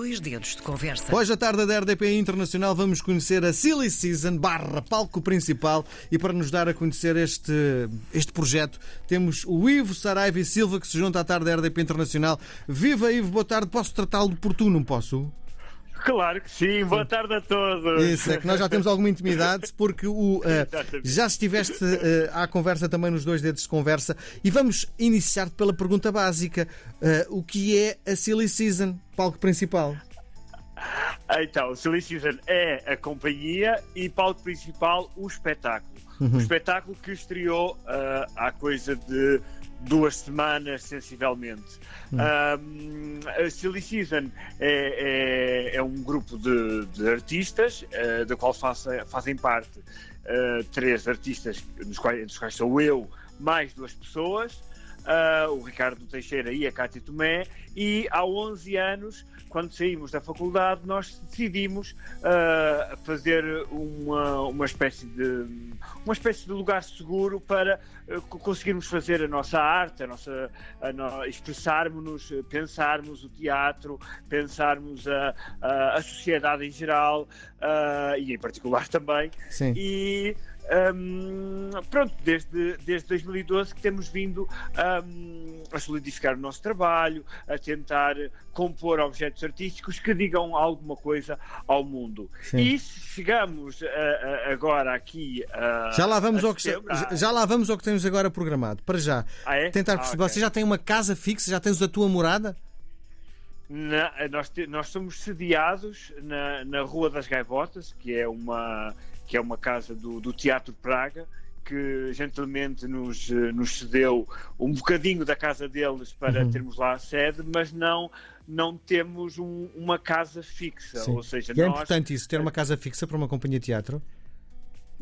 Dois dedos de conversa. Hoje à tarde da RDP Internacional vamos conhecer a Silly Season barra palco principal e para nos dar a conhecer este, este projeto temos o Ivo Saraiva e Silva que se junta à tarde da RDP Internacional. Viva Ivo, boa tarde. Posso tratá-lo por tu, não posso? Claro que sim, boa tarde a todos. Isso, é que nós já temos alguma intimidade, porque o, uh, já estiveste uh, à conversa também nos dois dedos de conversa e vamos iniciar pela pergunta básica: uh, o que é a Silly Season, palco principal? Então, Silly Season é a companhia e palco principal o espetáculo. Uhum. O espetáculo que estreou há coisa de duas semanas, sensivelmente. Hum. Um, a Silly Season é, é, é um grupo de, de artistas, uh, da qual fazem parte uh, três artistas, dos quais, dos quais sou eu, mais duas pessoas. Uh, o Ricardo Teixeira e a Cátia Tomé, e há 11 anos quando saímos da faculdade, nós decidimos uh, fazer uma, uma, espécie de, uma espécie de lugar seguro para uh, conseguirmos fazer a nossa arte, a nossa, a no, expressarmos-nos, pensarmos o teatro, pensarmos a, a, a sociedade em geral uh, e em particular também. Sim. E um, pronto, desde, desde 2012 que temos vindo um, a solidificar o nosso trabalho, a tentar compor objetos artísticos que digam alguma coisa ao mundo. Sim. E chegamos a, a, agora aqui a, já lá vamos ao que já, já lá vamos ao que temos agora programado. Para já, ah, é? tentar perceber. Ah, okay. Você já tem uma casa fixa? Já tens a tua morada? Na, nós, nós somos sediados na, na Rua das Gaivotas, que é uma que é uma casa do, do Teatro Praga, que gentilmente nos, nos cedeu um bocadinho da casa deles para uhum. termos lá a sede, mas não não temos um, uma casa fixa. Sim. Ou seja, e é importante isso, ter uma casa fixa para uma companhia de teatro?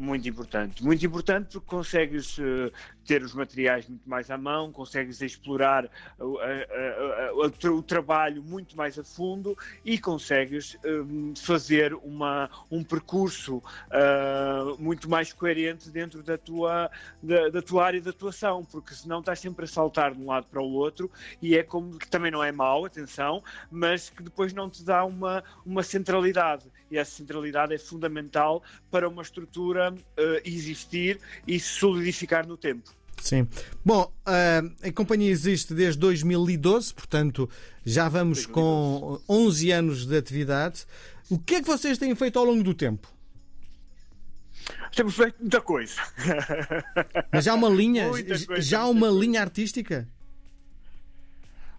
Muito importante, muito importante porque consegues uh, ter os materiais muito mais à mão, consegues explorar uh, o trabalho muito mais a fundo e consegues hum, fazer uma, um percurso ah, muito mais coerente dentro da tua, da, da, tua área de atuação, porque senão estás sempre a saltar de um lado para o outro e é como que também não é mau, atenção, mas que depois não te dá uma, uma centralidade. E essa centralidade é fundamental para uma estrutura uh, existir e se solidificar no tempo. Sim. Bom, a companhia existe desde 2012, portanto já vamos 2012. com 11 anos de atividade. O que é que vocês têm feito ao longo do tempo? Temos feito muita coisa. Mas já há uma linha, já há uma linha artística?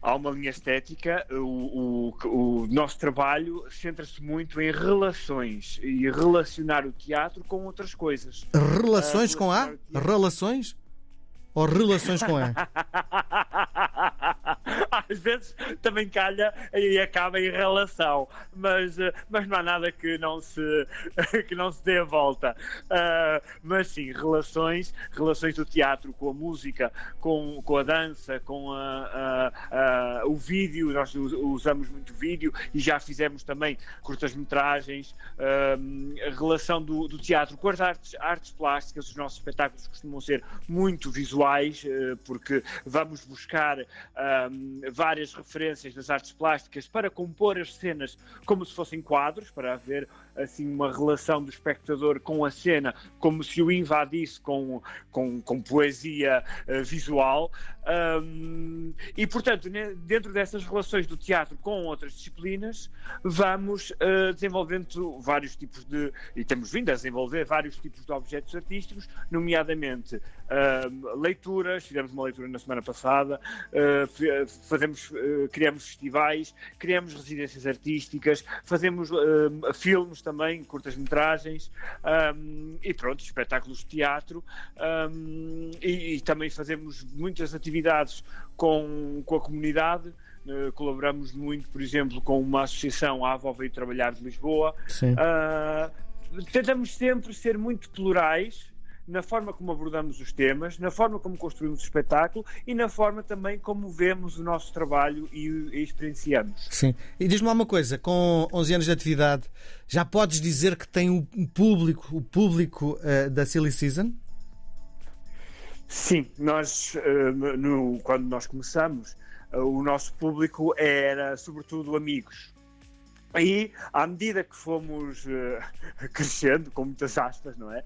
Há uma linha estética, o, o, o nosso trabalho centra-se muito em relações e relacionar o teatro com outras coisas. Relações uh, com A? Relações? Ou relações com A? às vezes também calha e acaba em relação, mas, eh, mas não há nada que não se, que não se dê a volta. Uh, mas sim, relações, relações do teatro com a música, com, com a dança, com a, a, a, o vídeo, nós usamos muito vídeo e já fizemos também curtas-metragens, uh, relação do, do, teatro com as artes, artes plásticas, os nossos espetáculos costumam ser muito visuais, uh, porque vamos buscar várias referências das artes plásticas para compor as cenas como se fossem quadros, para haver assim uma relação do espectador com a cena, como se o invadisse com, com, com poesia uh, visual. Um, e, portanto, dentro dessas relações do teatro com outras disciplinas, vamos uh, desenvolvendo vários tipos de. e temos vindo a desenvolver vários tipos de objetos artísticos, nomeadamente uh, leituras, fizemos uma leitura na semana passada, uh, fazemos, criamos festivais, criamos residências artísticas, fazemos filmes também, curtas-metragens, um, e pronto, espetáculos de teatro, um, e, e também fazemos muitas atividades com, com a comunidade. Uh, colaboramos muito, por exemplo, com uma associação, a Avó Veio Trabalhar de Lisboa. Uh, tentamos sempre ser muito plurais na forma como abordamos os temas, na forma como construímos o espetáculo e na forma também como vemos o nosso trabalho e, e experienciamos. Sim. E diz-me uma coisa, com 11 anos de atividade, já podes dizer que tem o público, o público uh, da Silly Season? Sim, nós, eh, no, quando nós começamos, eh, o nosso público era sobretudo amigos. E à medida que fomos uh, crescendo, com muitas aspas, não é?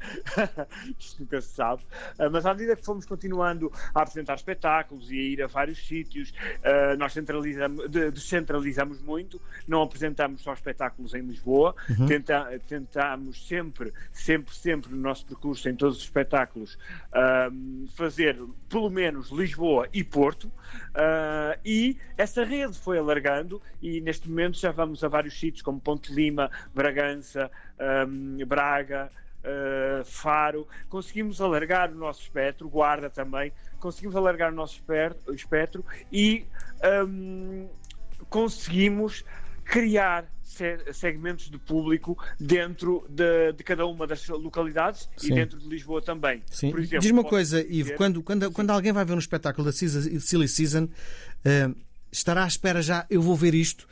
Isto nunca se sabe, uh, mas à medida que fomos continuando a apresentar espetáculos e a ir a vários sítios, uh, nós centralizamos, de, descentralizamos muito, não apresentamos só espetáculos em Lisboa, uhum. tenta, tentamos sempre, sempre, sempre no nosso percurso, em todos os espetáculos, fazer pelo menos Lisboa e Porto, e essa rede foi alargando e neste momento já vamos a vários vários sítios como Ponte Lima, Bragança, um, Braga, uh, Faro. Conseguimos alargar o nosso espectro, Guarda também, conseguimos alargar o nosso espectro e um, conseguimos criar segmentos de público dentro de, de, cada uma das localidades Sim. e dentro de Lisboa também. Sim. Por exemplo, Diz uma coisa, Ivo, quando, quando, quando alguém vai ver um espetáculo da Silly Season, uh, estará à espera já, eu vou ver isto,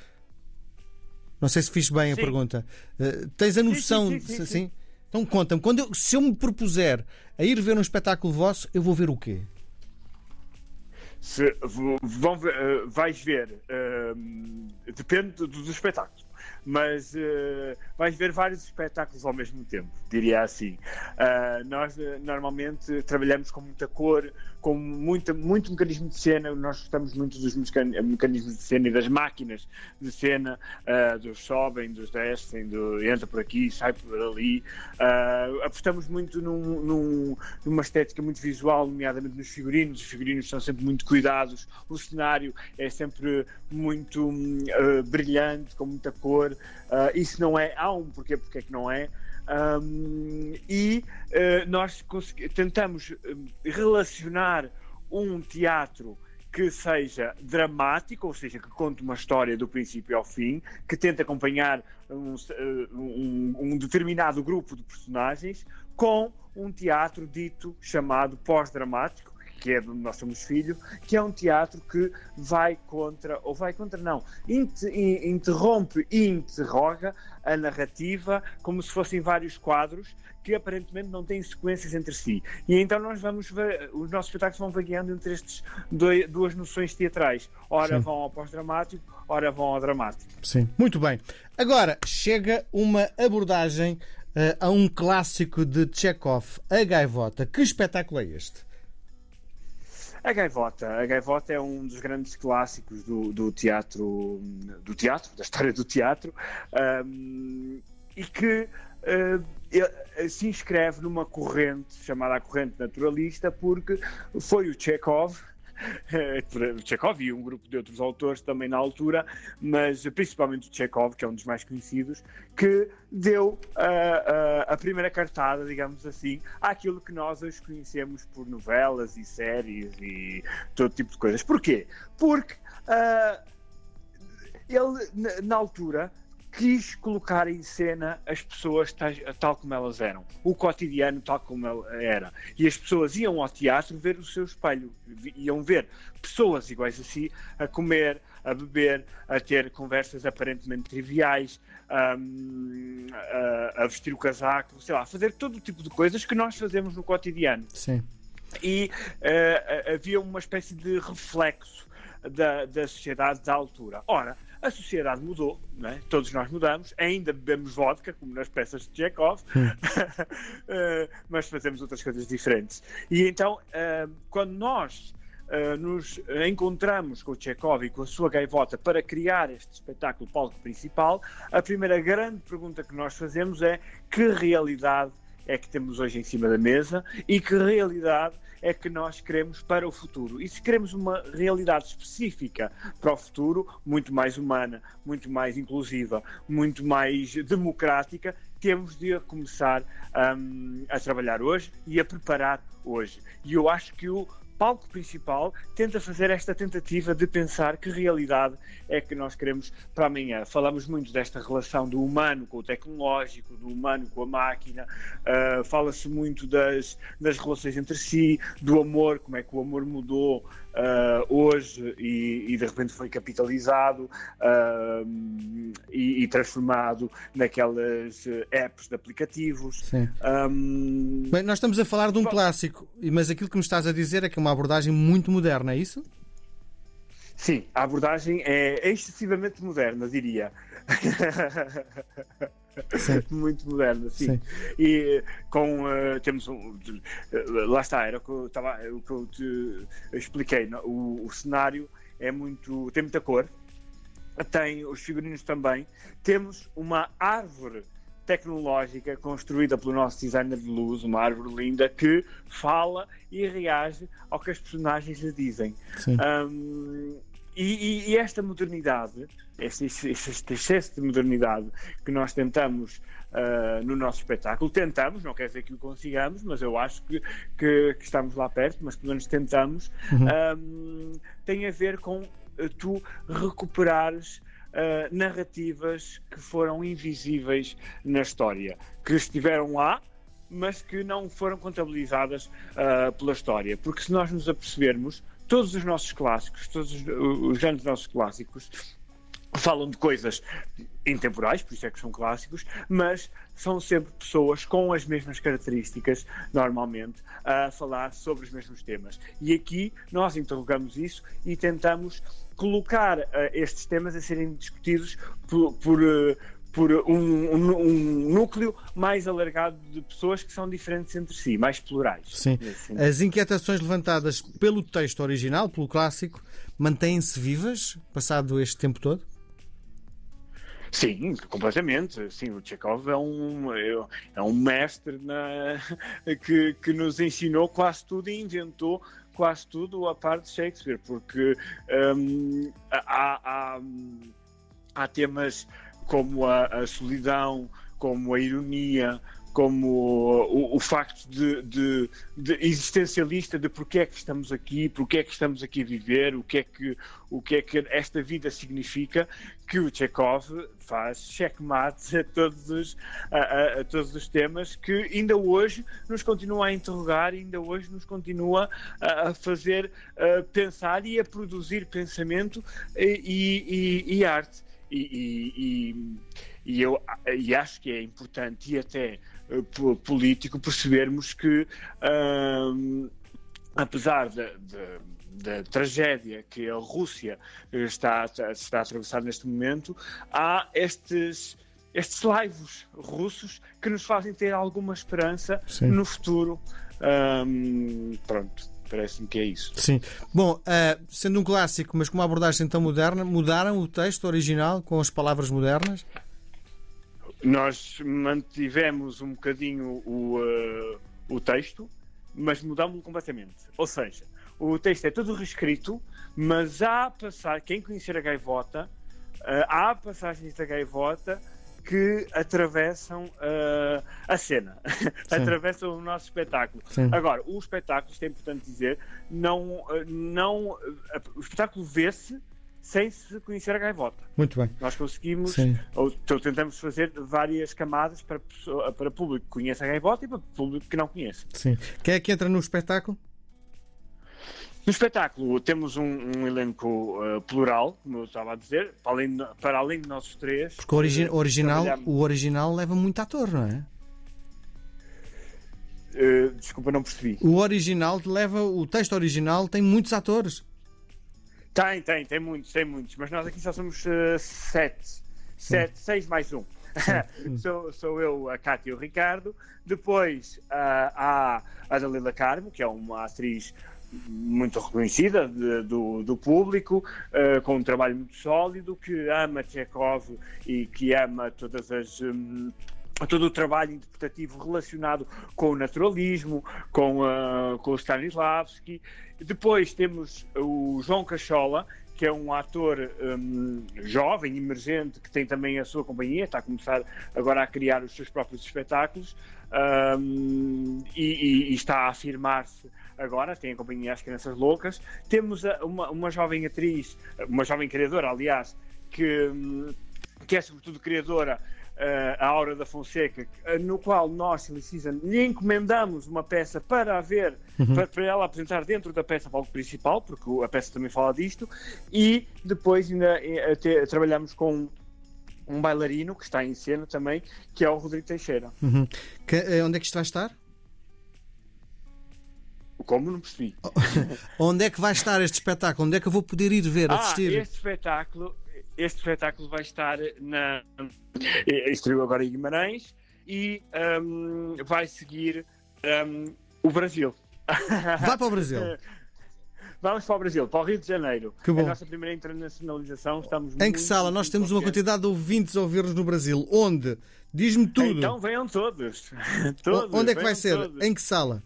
não sei se fiz bem a pergunta. Uh, tens a noção. Sim, sim, sim. Então conta-me, quando eu, se eu me propuser a ir ver um espetáculo vosso, eu vou ver o quê? Se, vão, uh, vais ver, uh, depende dos espetáculos mas uh, vais ver vários espetáculos ao mesmo tempo, diria assim. Uh, nós uh, normalmente trabalhamos com muita cor, com muita, muito mecanismo de cena, nós gostamos muito dos mecanismos de cena e das máquinas de cena, dos sobem, dos descem, do entra por aqui, sai por ali. apostamos muito num, num, numa estética muito visual, nomeadamente nos figurinos. Os figurinos são sempre muito cuidados, o cenário é sempre muito brilhante, com muita cor. Uh, isso não é, há um porquê, porque é que não é. Um, e uh, nós tentamos relacionar um teatro que seja dramático, ou seja, que conte uma história do princípio ao fim, que tente acompanhar um, um, um determinado grupo de personagens, com um teatro dito chamado pós-dramático, que é do Nós Somos Filho, que é um teatro que vai contra, ou vai contra não, interrompe e interroga a narrativa como se fossem vários quadros que aparentemente não têm sequências entre si. E então nós vamos ver, os nossos espetáculos vão vagueando entre estas duas noções teatrais. Ora Sim. vão ao pós-dramático, ora vão ao dramático. Sim, muito bem. Agora chega uma abordagem uh, a um clássico de Chekhov, A Gaivota. Que espetáculo é este? A Gaivota. A Gaivota é um dos grandes clássicos do, do teatro, do teatro, da história do teatro, um, e que uh, se inscreve numa corrente chamada a corrente naturalista, porque foi o Chekhov Chekhov e um grupo de outros autores também na altura, mas principalmente o Chekhov, que é um dos mais conhecidos, que deu a, a, a primeira cartada, digamos assim, àquilo que nós hoje conhecemos por novelas e séries e todo tipo de coisas. Porquê? Porque uh, ele, na altura, quis colocar em cena as pessoas tal, tal, como elas eram, o cotidiano tal como ele era. E as pessoas iam ao teatro ver o seu espelho, iam ver pessoas iguais a si a comer, a beber, a ter conversas aparentemente triviais, a, a, a vestir o casaco, sei lá, a fazer todo o tipo de coisas que nós fazemos no cotidiano. Sim. E uh, havia uma espécie de reflexo da, da sociedade da altura. Ora, a sociedade mudou, é? todos nós mudamos, ainda bebemos vodka, como nas peças de Chekhov, hum. uh, mas fazemos outras coisas diferentes. E então, uh, quando nós uh, nos encontramos com o Chekhov e com a sua gaivota para criar este espetáculo palco principal, a primeira grande pergunta que nós fazemos é que realidade é que temos hoje em cima da mesa e que realidade é que nós queremos para o futuro. E se queremos uma realidade específica para o futuro, muito mais humana, muito mais inclusiva, muito mais democrática, temos de começar um, a trabalhar hoje e a preparar hoje. E eu acho que o palco principal tenta fazer esta tentativa de pensar que realidade é que nós queremos para amanhã. Falamos muito desta relação do humano com o tecnológico, do humano com a máquina, uh, fala-se muito das, das relações entre si, do amor, como é que o amor mudou uh, hoje e, e, de repente foi capitalizado uh, e, e, transformado naquelas apps de aplicativos. Um... Bem, nós estamos a falar de um Bom, clássico, mas aquilo que me estás a dizer é que é uma abordagem muito moderna, é isso? Sim, a abordagem é excessivamente moderna, diria. Sim. Muito moderna, sim. Sim. E com uh, temos um. uh, lá está, era o que eu, estava, o que eu te expliquei. O, o cenário é muito. tem muita cor, tem os figurinos também. Temos uma árvore tecnológica construída pelo nosso designer de luz, uma árvore linda que fala e reage ao que as personagens lhe dizem. Sim. Um, e, e- e esta modernidade, este, este- excesso de modernidade que nós tentamos uh, no nosso espetáculo, tentamos, não quer dizer que o consigamos, mas eu acho que, que- que estamos lá perto, mas pelo menos tentamos, um, tem a ver com uh, tu recuperares uh, narrativas que foram invisíveis na história, que estiveram lá, mas que não foram contabilizadas uh, pela história. Porque se nós nos apercebermos, todos os nossos clássicos, todos os, os grandes nossos clássicos, falam de coisas intemporais, por isso é que são clássicos, mas são sempre pessoas com as mesmas características, normalmente, a falar sobre os mesmos temas. E aqui nós interrogamos isso e tentamos colocar eh, estes temas a serem discutidos por. por, eh, por um, um- um núcleo mais alargado de pessoas que são diferentes entre si, mais plurais. Sim. As inquietações levantadas pelo texto original, pelo clássico, mantêm-se vivas, passado este tempo todo? Sim, completamente. Sim, o Chekhov é um, é- é um mestre na- que, que nos ensinou quase tudo e inventou quase tudo a parte de Shakespeare, porque hum, há, há- há temas como a, a solidão, como a ironia, como o, o facto de, de- de existencialista de porque é que estamos aqui, porque é que estamos aqui a viver, o que é que, o que, é que esta vida significa, que o Chekhov faz checkmate a todos os, a, a- a todos os temas que ainda hoje nos continua a interrogar, ainda hoje nos continua a, a fazer pensar e a produzir pensamento e, e- e arte. E, e- e- eu e acho que é importante e até eh, po- político percebermos que apesar da, tragédia que a Rússia está, está a atravessar neste momento, há estes, estes laivos russos que nos fazem ter alguma esperança Sim. no futuro. Ahm, pronto, parece-me que é isso. Sim. Bom, ah, sendo um clássico, mas com uma abordagem tão moderna, mudaram o texto original com as palavras modernas? Nós mantivemos um bocadinho o, eh, o texto, mas mudámos-lo completamente. Ou seja, o texto é todo reescrito, mas há passar quem conhecer a gaivota, eh, há passagens da gaivota que atravessam eh, a cena, atravessam o nosso espetáculo. Sim. Agora, o espetáculo, isto é importante dizer, não, eh, não, eh, o espetáculo vê-se sem se conhecer a gaivota. Muito bem. Nós conseguimos, Sim. ou então tentamos fazer várias camadas para, pessoa- para público que conheça a gaivota e para público que não conhece. Sim. Quem é que entra no espetáculo? No espetáculo temos um, um elenco uh, plural, como eu estava a dizer, para além de, para além de nós três. Porque o, origi- original, o original leva muito ator, não é? Uh, desculpa, não percebi. O original leva. O texto original tem muitos atores. Tem, tem, tem muitos, tem muitos, mas nós aqui só somos uh, sete. Sete, seis mais um. sou, sou eu, a Cátia e o Ricardo. Depois uh, há a Dalila Carmo, que é uma atriz muito reconhecida de- do, do público, uh, com um trabalho muito sólido, que ama Chekhov e que ama todas as. hum, todo o trabalho interpretativo relacionado com o naturalismo, com, a, com o Stanislavski. Depois temos o João Cachola, que é um ator hum, jovem, emergente, que tem também a sua companhia, está a começar agora a criar os seus próprios espetáculos hum, e, e- e está a afirmar-se agora, tem a companhia As Crianças Loucas. Temos a- uma, uma jovem atriz, uma jovem criadora, aliás, que, hum, que é sobretudo criadora eh, a Aura da Fonseca, eh, no qual nós, Silly Season, lhe encomendamos uma peça para haver, para, para ela apresentar dentro da peça palco principal, porque a peça também fala disto, e depois ainda eh, até trabalhamos com um bailarino que está em cena também, que é o Rodrigo Teixeira. Uhum. Que- eh, onde é que isto vai estar? Como não percebi? Onde é que vai estar este espetáculo? Onde é que eu vou poder ir ver, Ah, assistir? este espetáculo, este espetáculo vai estar na. Estreou agora em Guimarães e hum, vai seguir hum, o Brasil. Vai para o Brasil. Vamos para o Brasil, para o Rio de Janeiro. Que bom. A nossa primeira internacionalização. Estamos Em que sala? Nós temos uma quantidade de ouvintes a ouvir-nos no Brasil. Onde? Diz-me tudo. Então venham todos. Todos Onde é que vai ser? todos. Em que sala?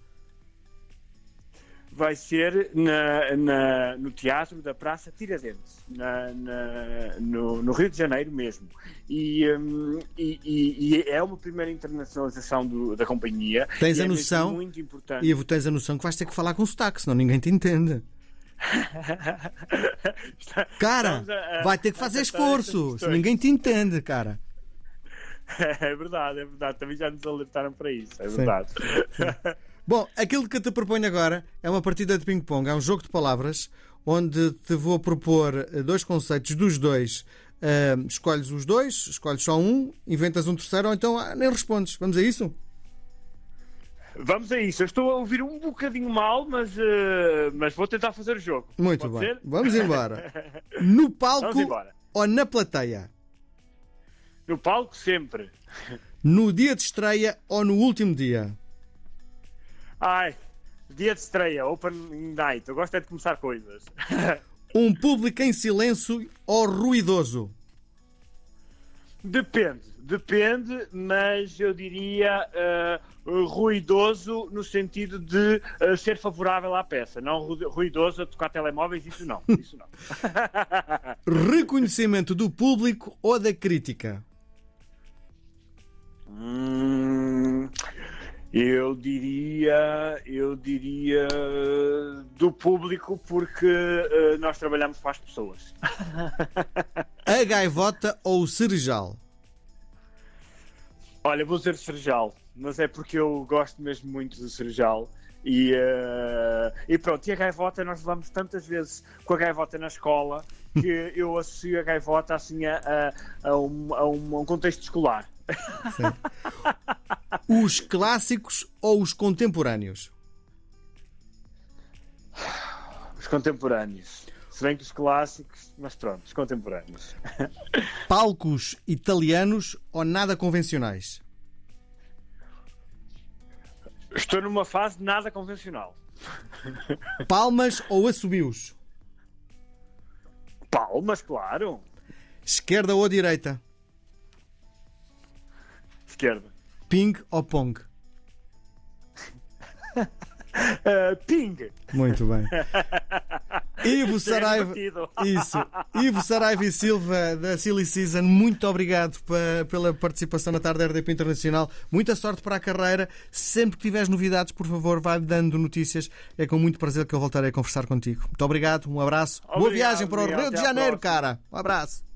Vai ser na, na- no Teatro da Praça Tiradentes, na- na- no, no Rio de Janeiro mesmo. E, hum, e- e- e é uma primeira internacionalização do- da companhia. Tens e a é noção? muito importante. E tens a noção que vais ter que falar com sotaque, senão ninguém te entende. Cara, a- a- vai ter que fazer esforço, se ninguém te entende, cara. É verdade, é verdade. Também já nos alertaram para isso. É Sim. verdade. Bom, aquilo que eu te proponho agora é uma partida de ping-pong, é um jogo de palavras, onde te vou propor eh, dois conceitos dos dois. Ah, escolhes os dois, escolhes só um, inventas um terceiro, ou então ah, nem respondes. Vamos a isso? Vamos a isso. Eu estou a ouvir um bocadinho mal, mas, eh, mas vou tentar fazer o jogo. Muito Pode bem. ser? Vamos embora. No palco embora. ou na plateia? No palco, sempre. No dia de estreia ou no último dia? Ai, dia de estreia, Open Night. Eu gosto é de começar coisas. Um público em silêncio ou ruidoso? Depende, depende, mas eu diria eh, ruidoso no sentido de eh, ser favorável à peça, não ru- ruidoso a tocar telemóveis, isso não. Isso não. Reconhecimento do público ou da crítica? Hum, eu diria, eu diria do público porque eh, nós trabalhamos para as pessoas. A gaivota ou o cerejal? Olha, vou dizer Serjal, mas é porque eu gosto mesmo muito do Serjal. E, eh, e pronto, e a gaivota, nós levamos tantas vezes com a gaivota na escola que eu associo a gaivota assim a, a, a um, a um- a um contexto escolar. Os clássicos ou os contemporâneos? Os contemporâneos. Se bem que os clássicos, mas pronto, os contemporâneos. Palcos italianos ou nada convencionais? Estou numa fase nada convencional. Palmas ou assobios? Palmas, claro. Esquerda ou direita? Esquerda. Ping ou pong? Uh, ping. Muito bem. Ivo é Saraiva. Isso. Ivo Saraiva e Silva da Silly Season, muito obrigado pela participação na tarde da RDP Internacional. Muita sorte para a carreira. Sempre que tiveres novidades, por favor, vai dando notícias. É com muito prazer que eu voltarei a conversar contigo. Muito obrigado, um abraço. Boa Obrigado, viagem para o. Rio de Janeiro, cara. Um abraço.